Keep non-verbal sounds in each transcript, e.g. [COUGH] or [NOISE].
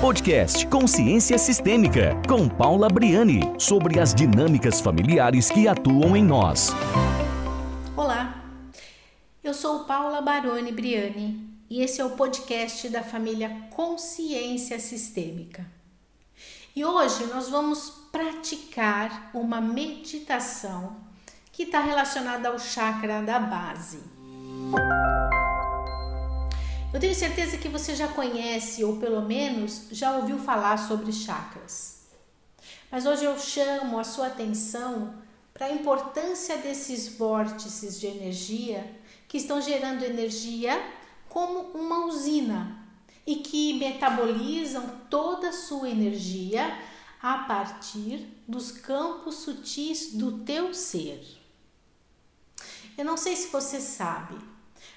Podcast Consciência Sistêmica, com Paula Briani, sobre as dinâmicas familiares que atuam em nós. Olá, eu sou Paula Baroni Briani e esse é o podcast da família Consciência Sistêmica. E hoje nós vamos praticar uma meditação que está relacionada ao chakra da base. Eu tenho certeza que você já conhece ou pelo menos já ouviu falar sobre chakras. Mas hoje eu chamo a sua atenção para a importância desses vórtices de energia que estão gerando energia como uma usina e que metabolizam toda a sua energia a partir dos campos sutis do teu ser. Eu não sei se você sabe,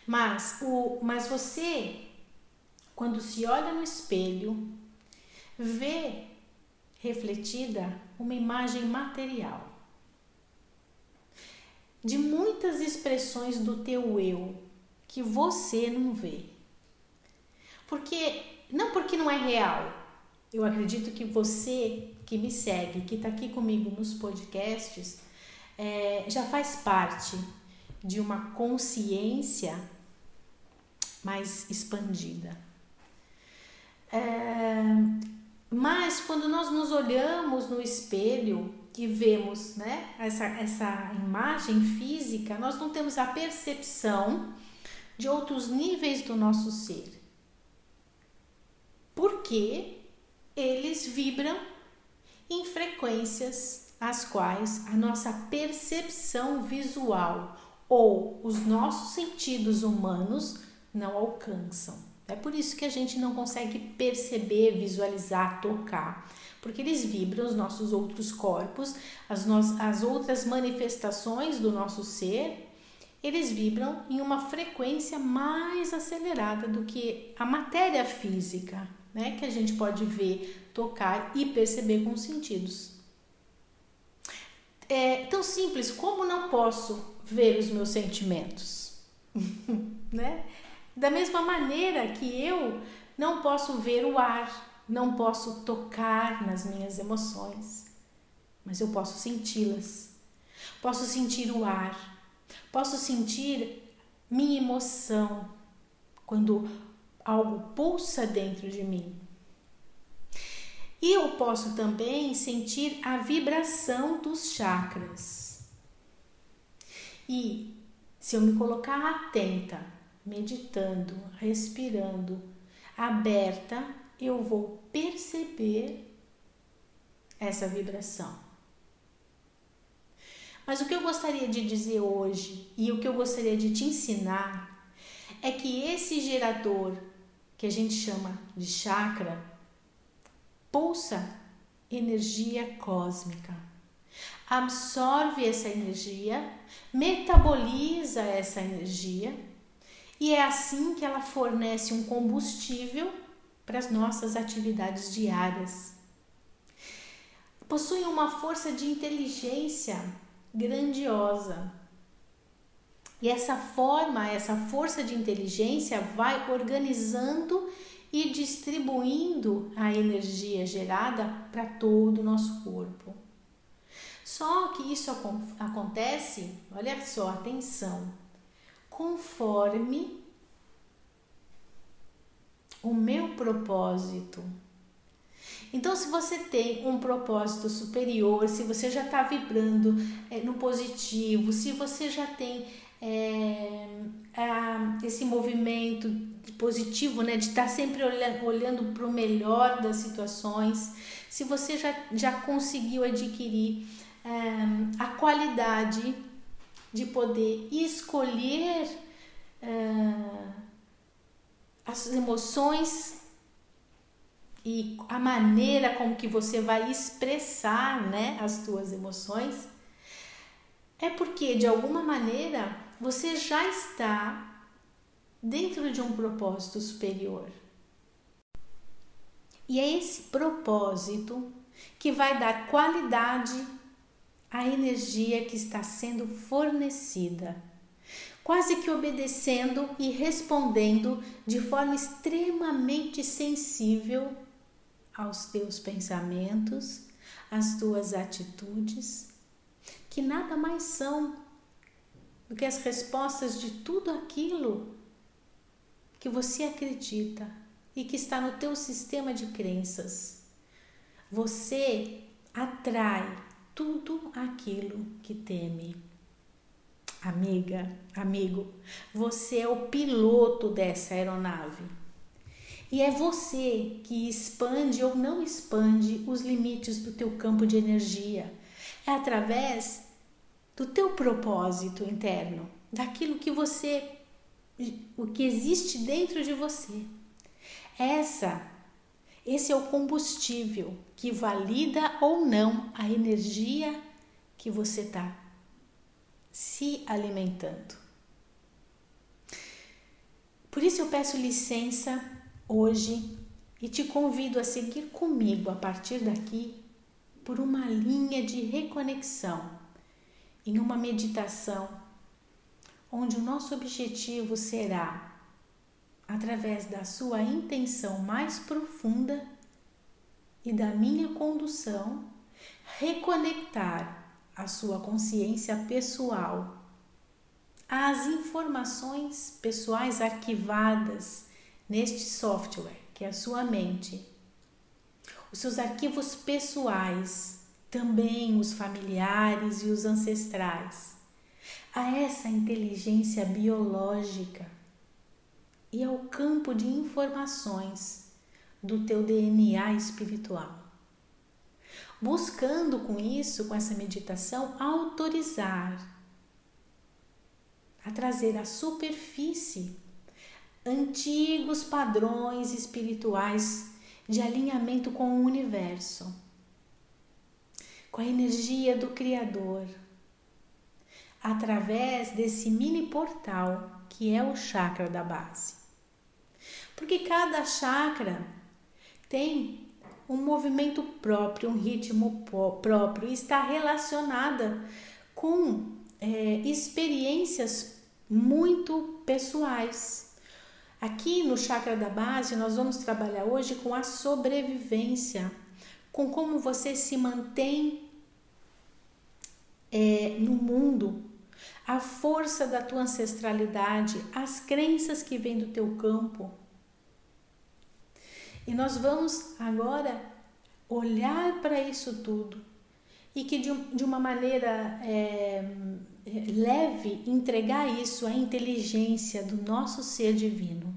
mas, o, mas você, quando se olha no espelho, vê refletida uma imagem material de muitas expressões do teu eu que você não vê. Porque não porque não é real. Eu acredito que você que me segue, que está aqui comigo nos podcasts, é, já faz parte de uma consciência mais expandida. É, mas quando nós nos olhamos no espelho e vemos né, essa, essa imagem física, nós não temos a percepção de outros níveis do nosso ser. Porque eles vibram em frequências as quais a nossa percepção visual ou os nossos sentidos humanos não alcançam. É por isso que a gente não consegue perceber, visualizar, tocar, porque eles vibram os nossos outros corpos, as, no as outras manifestações do nosso ser, eles vibram em uma frequência mais acelerada do que a matéria física, né? Que a gente pode ver, tocar e perceber com os sentidos. É tão simples como não posso ver os meus sentimentos, [LAUGHS] né? Da mesma maneira que eu não posso ver o ar, não posso tocar nas minhas emoções, mas eu posso senti-las. Posso sentir o ar, posso sentir minha emoção quando algo pulsa dentro de mim. E eu posso também sentir a vibração dos chakras. E se eu me colocar atenta, meditando, respirando, aberta, eu vou perceber essa vibração. Mas o que eu gostaria de dizer hoje e o que eu gostaria de te ensinar é que esse gerador que a gente chama de chakra pulsa energia cósmica, absorve essa energia, metaboliza essa energia e é assim que ela fornece um combustível para as nossas atividades diárias. Possui uma força de inteligência grandiosa. E essa forma, essa força de inteligência vai organizando e distribuindo a energia gerada para todo o nosso corpo. Só que isso acontece, olha só, atenção, conforme o meu propósito. Então, se você tem um propósito superior, se você já está vibrando é, no positivo, se você já tem é, esse movimento positivo, né, de estar tá sempre olhando, olhando para o melhor das situações, se você já, já conseguiu adquirir é, a qualidade de poder escolher uh, as emoções e a maneira como que você vai expressar né, as suas emoções, é porque de alguma maneira você já está dentro de um propósito superior. E é esse propósito que vai dar qualidade a energia que está sendo fornecida, quase que obedecendo e respondendo de forma extremamente sensível aos teus pensamentos, às tuas atitudes, que nada mais são do que as respostas de tudo aquilo que você acredita e que está no teu sistema de crenças. Você atrai tudo aquilo que teme. Amiga, amigo, você é o piloto dessa aeronave. E é você que expande ou não expande os limites do teu campo de energia. É através do teu propósito interno, daquilo que você o que existe dentro de você. Essa esse é o combustível que valida ou não a energia que você está se alimentando. Por isso eu peço licença hoje e te convido a seguir comigo a partir daqui por uma linha de reconexão em uma meditação onde o nosso objetivo será através da sua intenção mais profunda e da minha condução, reconectar a sua consciência pessoal às informações pessoais arquivadas neste software, que é a sua mente. Os seus arquivos pessoais, também os familiares e os ancestrais, a essa inteligência biológica e ao campo de informações do teu DNA espiritual. Buscando com isso, com essa meditação, autorizar a trazer à superfície antigos padrões espirituais de alinhamento com o universo, com a energia do Criador, através desse mini portal que é o chakra da base. Porque cada chakra tem um movimento próprio, um ritmo próprio, está relacionada com é, experiências muito pessoais. Aqui no chakra da base, nós vamos trabalhar hoje com a sobrevivência, com como você se mantém é, no mundo, a força da tua ancestralidade, as crenças que vêm do teu campo, e nós vamos agora olhar para isso tudo e que de, de uma maneira é, leve entregar isso à inteligência do nosso ser divino,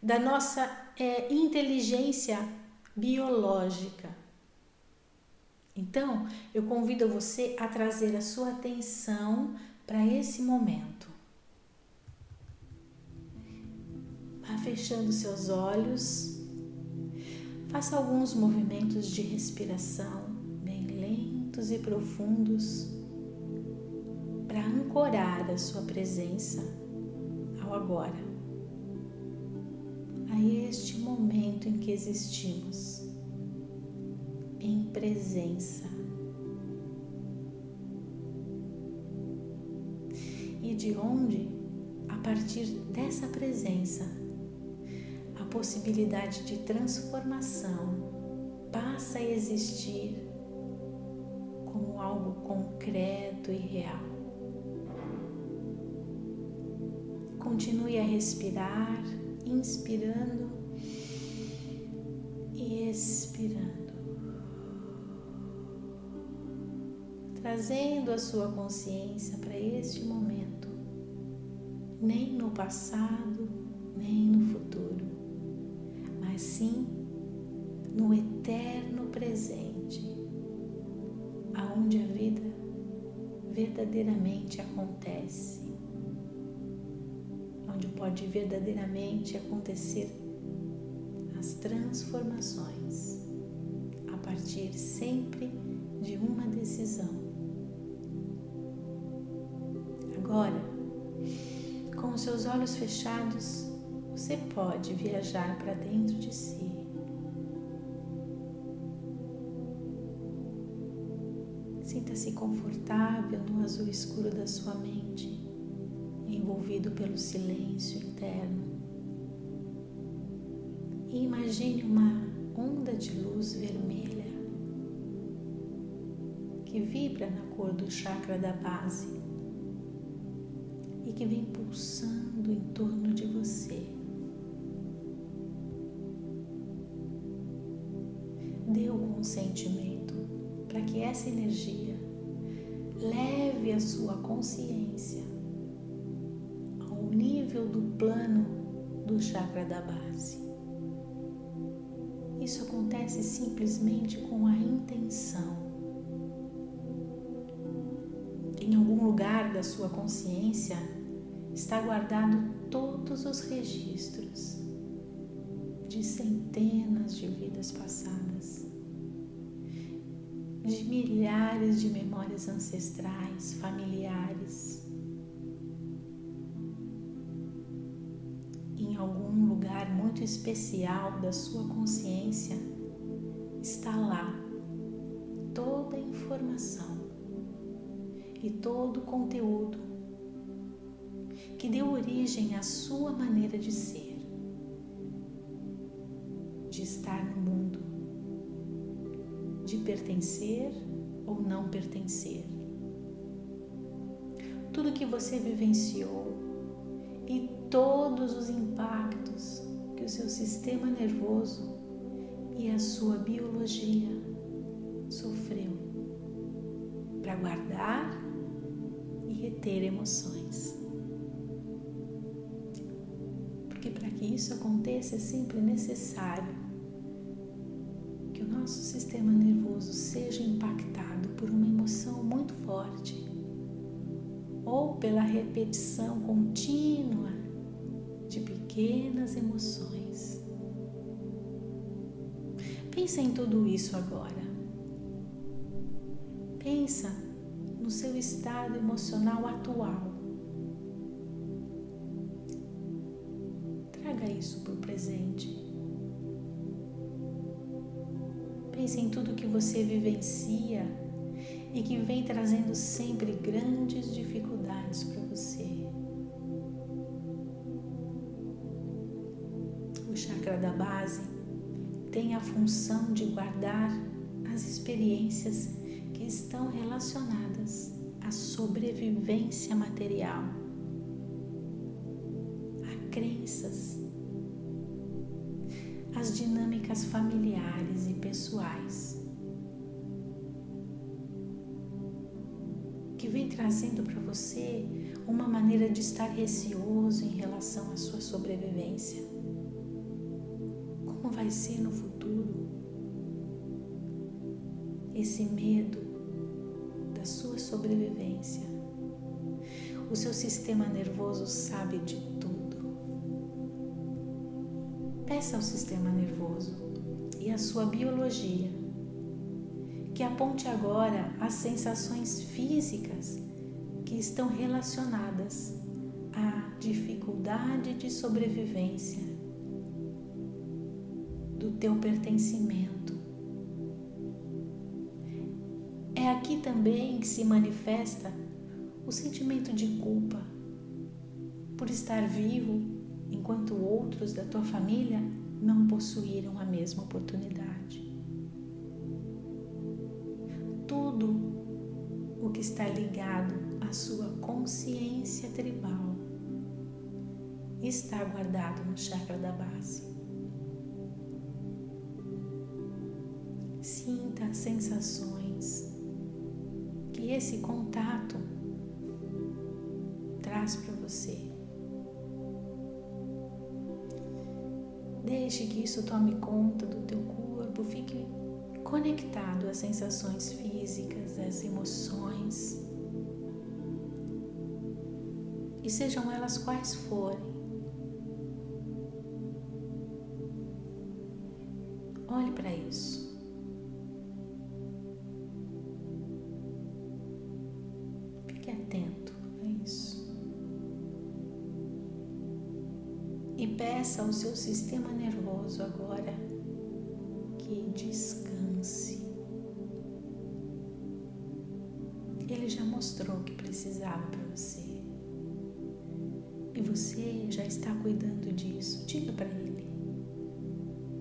da nossa é, inteligência biológica. Então, eu convido você a trazer a sua atenção para esse momento. Vá fechando seus olhos. Faça alguns movimentos de respiração bem lentos e profundos para ancorar a sua presença ao agora, este momento em que existimos, em presença. E de onde, a partir dessa presença, possibilidade de transformação passa a existir como algo concreto e real. Continue a respirar, inspirando e expirando, trazendo a sua consciência para este momento, nem no passado, nem no futuro mas sim no eterno presente, aonde a vida verdadeiramente acontece, pode verdadeiramente acontecer as transformações a partir sempre de uma decisão. Agora, com os seus olhos fechados, você pode viajar para dentro de si. Sinta-se confortável no azul escuro da sua mente, envolvido pelo silêncio interno. E imagine uma onda de luz vermelha que vibra na cor do chakra da base e que vem pulsando em torno de você. Dê o consentimento para que essa energia leve a sua consciência plano do chakra da base. Isso acontece simplesmente com a intenção. Em algum lugar da sua consciência está guardado todos os registros de centenas de vidas passadas, de milhares de memórias ancestrais, familiares, muito especial da sua consciência está lá toda a informação e todo o conteúdo que deu origem à sua maneira de ser, de estar no mundo, de pertencer ou não pertencer. Tudo que você vivenciou e todos os impactos que o seu sistema nervoso e a sua biologia sofreu para guardar e reter emoções. Porque para que isso aconteça é sempre necessário que o nosso sistema nervoso seja impactado por uma emoção muito forte ou pela repetição contínua pequenas emoções. Pensa em tudo isso agora. Pensa no seu estado emocional atual. Traga isso para o presente. Pense em tudo que você vivencia e que vem trazendo sempre grandes dificuldades chakra da base tem a função de guardar as experiências que estão relacionadas à sobrevivência material, a crenças, as dinâmicas familiares e pessoais. Que vem trazendo para você uma maneira de estar receoso em relação à sua sobrevivência ser no futuro. Esse medo da sua sobrevivência. O seu sistema nervoso sabe de tudo. Peça ao sistema nervoso e à sua biologia que aponte agora as sensações físicas que estão relacionadas à dificuldade de sobrevivência do teu pertencimento. É aqui também que se manifesta o sentimento de culpa por estar vivo enquanto outros da tua família não possuíram a mesma oportunidade. Tudo o que está ligado à sua consciência tribal está guardado no chakra da base. As sensações que esse contato traz para você. Deixe que isso tome conta do teu corpo, fique conectado às sensações físicas, às emoções. E sejam elas quais forem. Precisava para você. E você já está cuidando disso. Diga para ele: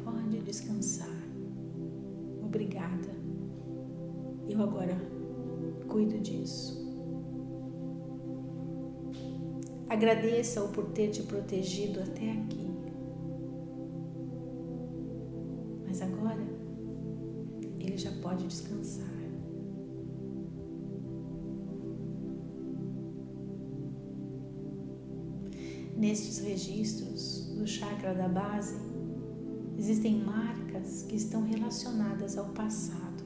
pode descansar. Obrigada. Eu agora cuido disso. Agradeça-o por ter te protegido até aqui. Registros do chakra da base, existem marcas que estão relacionadas ao passado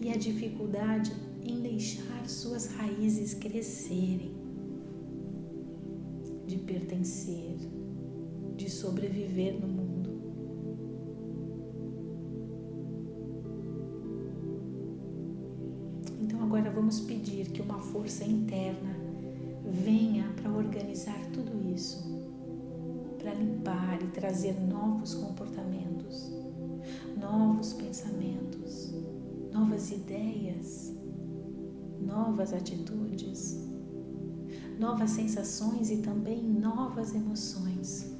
e a dificuldade em deixar suas raízes crescerem, de pertencer, de sobreviver no mundo. Então agora vamos pedir que uma força interna venha para organizar tudo isso, para limpar e trazer novos comportamentos, novos pensamentos, novas ideias, novas atitudes, novas sensações e também novas emoções.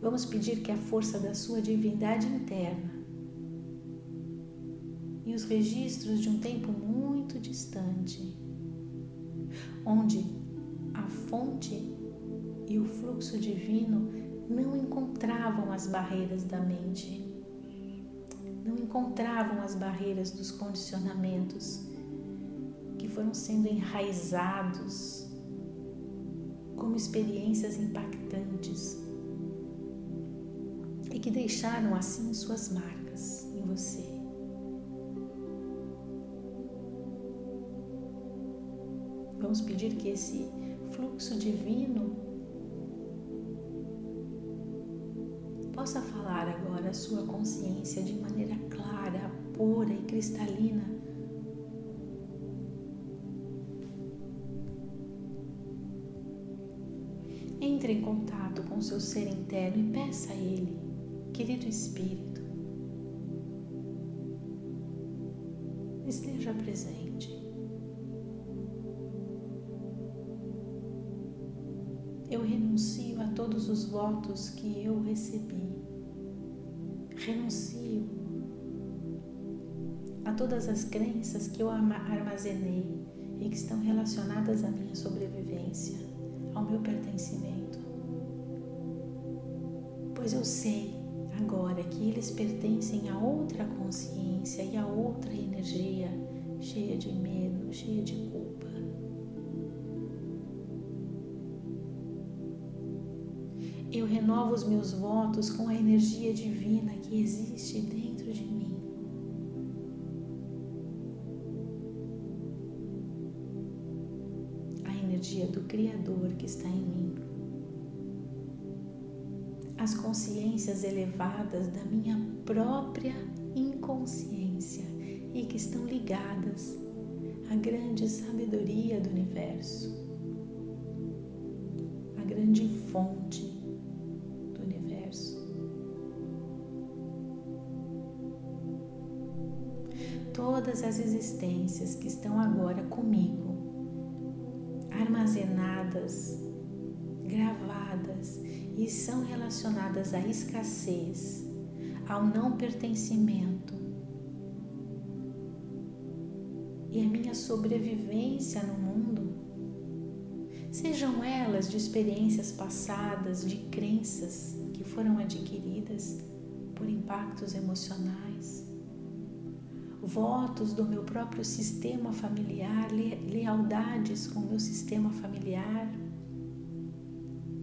Vamos pedir que a força da sua divindade interna e os registros de um tempo muito distante, onde a fonte e o fluxo divino não encontravam as barreiras da mente, não encontravam as barreiras dos condicionamentos que foram sendo enraizados como experiências impactantes e que deixaram assim suas marcas em você. Vamos pedir que esse fluxo divino possa falar agora a sua consciência de maneira clara, pura e cristalina. Entre em contato com seu ser interno e peça a Ele, querido Espírito, esteja presente. Renuncio a todos os votos que eu recebi. Renuncio a todas as crenças que eu armazenei e que estão relacionadas à minha sobrevivência, ao meu pertencimento. Pois eu sei agora que eles pertencem a outra consciência e a outra energia cheia de medo, cheia de renovo os meus votos com a energia divina que existe dentro de mim. A energia do Criador que está em mim. As consciências elevadas da minha própria inconsciência e que estão ligadas à grande sabedoria do universo, a grande fonte todas as existências que estão agora comigo, armazenadas, gravadas e são relacionadas à escassez, ao não pertencimento. E a minha sobrevivência no mundo, sejam elas de experiências passadas, de crenças que foram adquiridas por impactos emocionais votos do meu próprio sistema familiar, lealdades com o meu sistema familiar,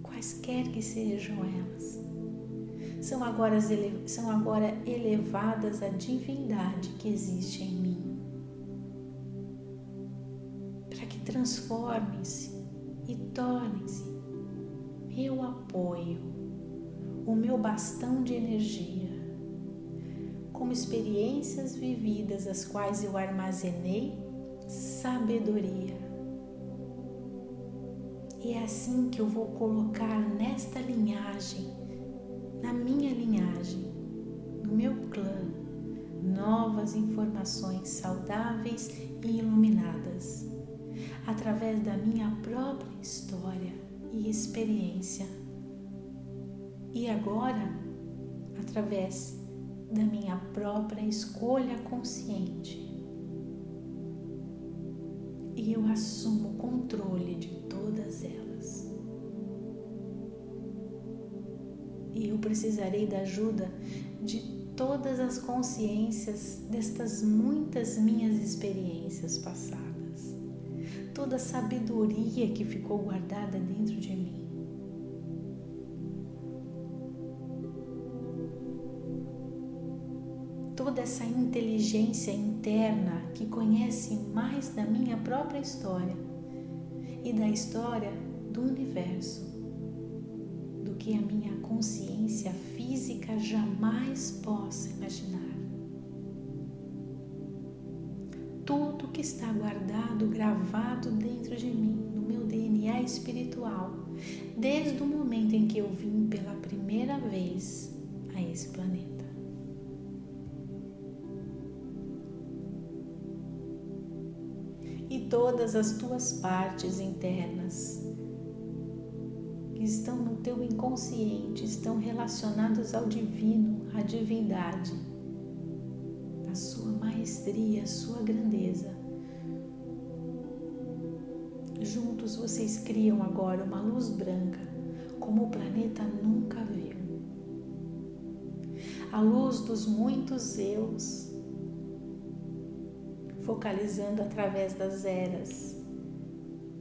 quaisquer que sejam elas, são agora, são agora elevadas à divindade que existe em mim, para que transformem-se e tornem-se meu apoio, o meu bastão de energia como experiências vividas, as quais eu armazenei sabedoria. E é assim que eu vou colocar nesta linhagem, na minha linhagem, no meu clã, novas informações saudáveis e iluminadas, através da minha própria história e experiência. E agora, através da minha própria escolha consciente. E eu assumo o controle de todas elas. E eu precisarei da ajuda de todas as consciências destas muitas minhas experiências passadas, toda a sabedoria que ficou guardada dentro de mim. Toda essa inteligência interna que conhece mais da minha própria história e da história do universo do que a minha consciência física jamais possa imaginar. Tudo que está guardado, gravado dentro de mim, no meu DNA espiritual, desde o momento em que eu vim pela primeira vez a esse planeta. Todas as tuas partes internas que estão no teu inconsciente, estão relacionadas ao divino, à divindade, a sua maestria, a sua grandeza. Juntos vocês criam agora uma luz branca, como o planeta nunca viu. A luz dos muitos eus focalizando através das eras,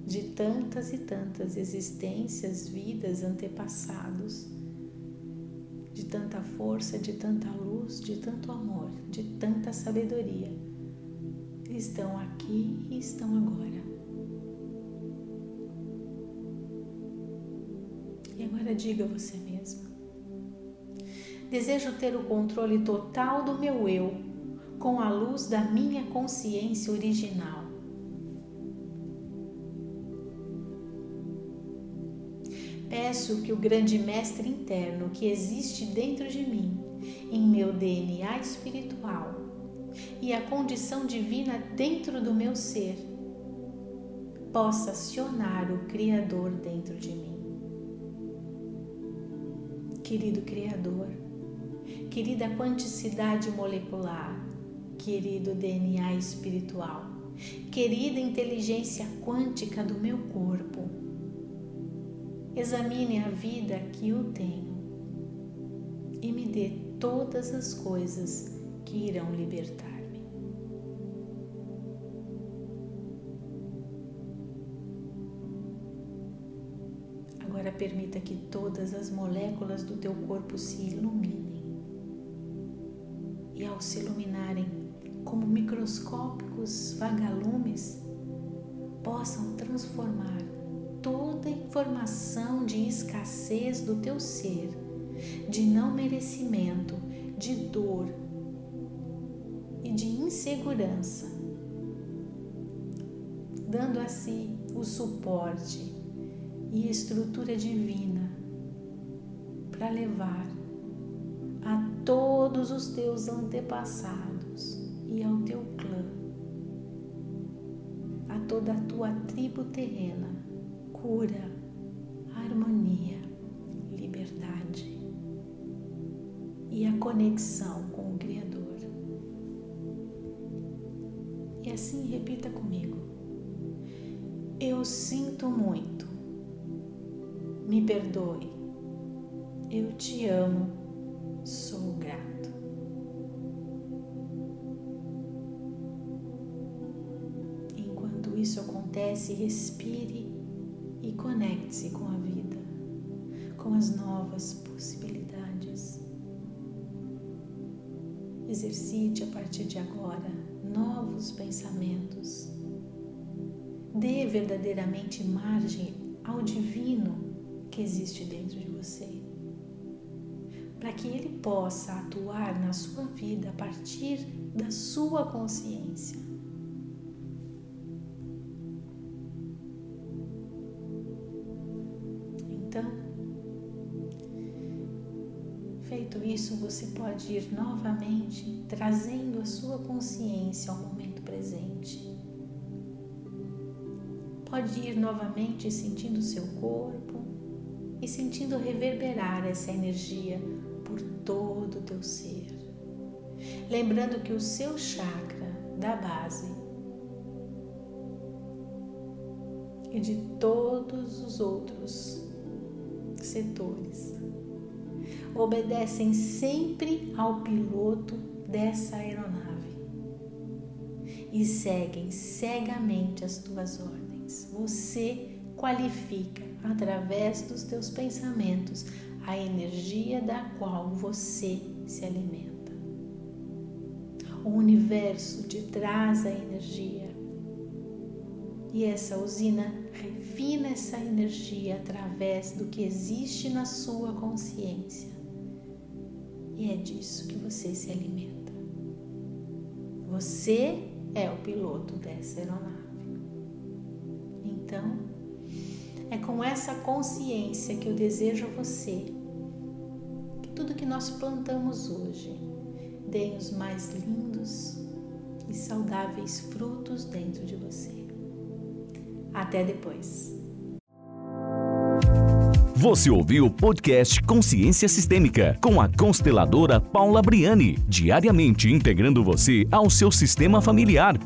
de tantas e tantas existências, vidas, antepassados, de tanta força, de tanta luz, de tanto amor, de tanta sabedoria. Estão aqui e estão agora. E agora diga você mesma. Desejo ter o controle total do meu eu com a luz da minha consciência original. Peço que o grande mestre interno que existe dentro de mim, em meu DNA espiritual, e a condição divina dentro do meu ser, possa acionar o Criador dentro de mim. Querido Criador, querida quanticidade molecular, querido DNA espiritual, querida inteligência quântica do meu corpo. Examine a vida que eu tenho e me dê todas as coisas que irão libertar-me. Agora permita que todas as moléculas do teu corpo se iluminem. E ao se iluminarem, como microscópicos vagalumes, possam transformar toda informação de escassez do teu ser, de não merecimento, de dor e de insegurança, dando a si o suporte e estrutura divina para levar a todos os teus antepassados e ao teu clã, a toda a tua tribo terrena, cura, harmonia, liberdade e a conexão com o Criador. E assim repita comigo. Eu sinto muito. Me perdoe. Eu te amo. Sou grato. Acontece, respire e conecte-se com a vida, com as novas possibilidades. Exercite a partir de agora novos pensamentos. Dê verdadeiramente margem ao divino que existe dentro de você, para que ele possa atuar na sua vida a partir da sua consciência você pode ir novamente trazendo a sua consciência ao momento presente. Pode ir novamente sentindo o seu corpo e sentindo reverberar essa energia por todo o teu ser. Lembrando que o seu chakra da base e de todos os outros setores obedecem sempre ao piloto dessa aeronave e seguem cegamente as tuas ordens. Você qualifica através dos teus pensamentos a energia da qual você se alimenta. O universo te traz a energia e essa usina refina essa energia através do que existe na sua consciência. E é disso que você se alimenta. Você é o piloto dessa aeronave. Então, é com essa consciência que eu desejo a você que tudo que nós plantamos hoje dê os mais lindos e saudáveis frutos dentro de você. Até depois. Você ouviu o podcast Consciência Sistêmica com a consteladora Paula Briani, diariamente integrando você ao seu sistema familiar.